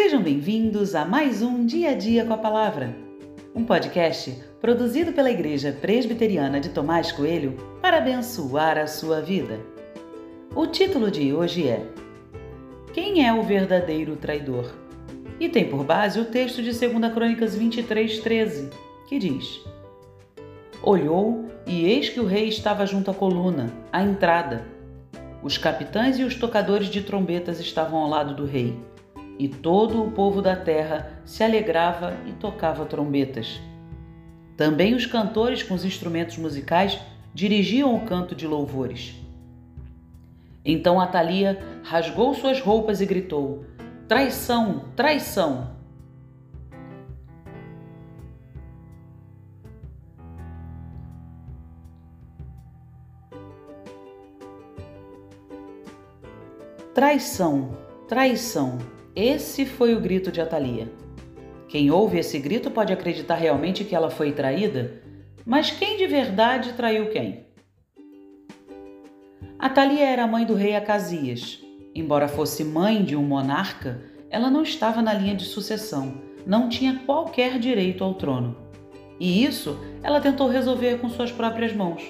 Sejam bem-vindos a mais um Dia a Dia com a Palavra, um podcast produzido pela Igreja Presbiteriana de Tomás Coelho para abençoar a sua vida. O título de hoje é Quem é o verdadeiro traidor? E tem por base o texto de 2 Crônicas 23, 13, que diz: Olhou e eis que o rei estava junto à coluna, à entrada. Os capitães e os tocadores de trombetas estavam ao lado do rei e todo o povo da terra se alegrava e tocava trombetas. Também os cantores com os instrumentos musicais dirigiam o canto de louvores. Então Atalia rasgou suas roupas e gritou: Traição, traição! Traição, traição! Esse foi o grito de Atalia. Quem ouve esse grito pode acreditar realmente que ela foi traída, mas quem de verdade traiu quem? Atalia era mãe do rei Acasias. Embora fosse mãe de um monarca, ela não estava na linha de sucessão, não tinha qualquer direito ao trono. E isso ela tentou resolver com suas próprias mãos.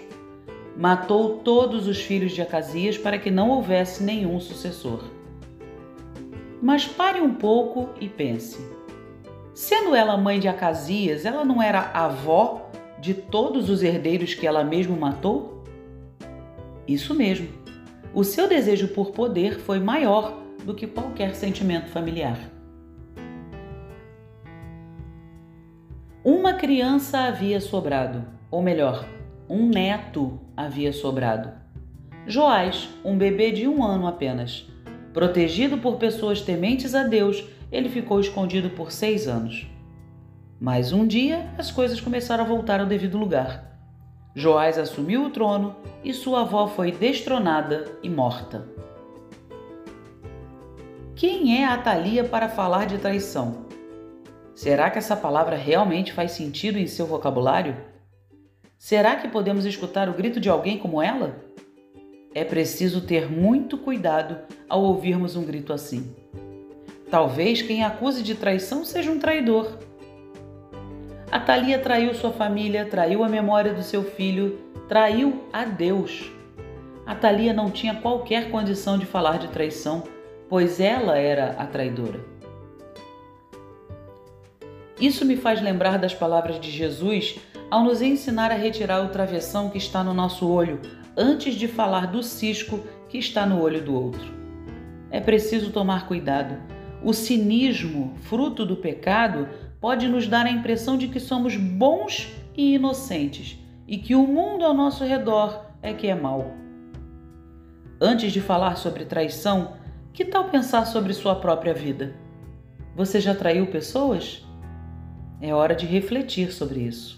Matou todos os filhos de Acasias para que não houvesse nenhum sucessor. Mas pare um pouco e pense. Sendo ela mãe de Acasias, ela não era avó de todos os herdeiros que ela mesma matou? Isso mesmo. O seu desejo por poder foi maior do que qualquer sentimento familiar. Uma criança havia sobrado, ou melhor, um neto havia sobrado. Joás, um bebê de um ano apenas. Protegido por pessoas tementes a Deus, ele ficou escondido por seis anos. Mas um dia as coisas começaram a voltar ao devido lugar. Joás assumiu o trono e sua avó foi destronada e morta. Quem é Atalia para falar de traição? Será que essa palavra realmente faz sentido em seu vocabulário? Será que podemos escutar o grito de alguém como ela? É preciso ter muito cuidado ao ouvirmos um grito assim. Talvez quem acuse de traição seja um traidor. A Thalia traiu sua família, traiu a memória do seu filho, traiu a Deus. A Thalia não tinha qualquer condição de falar de traição, pois ela era a traidora. Isso me faz lembrar das palavras de Jesus ao nos ensinar a retirar o travessão que está no nosso olho antes de falar do cisco que está no olho do outro. É preciso tomar cuidado. O cinismo, fruto do pecado, pode nos dar a impressão de que somos bons e inocentes e que o mundo ao nosso redor é que é mau. Antes de falar sobre traição, que tal pensar sobre sua própria vida? Você já traiu pessoas? É hora de refletir sobre isso.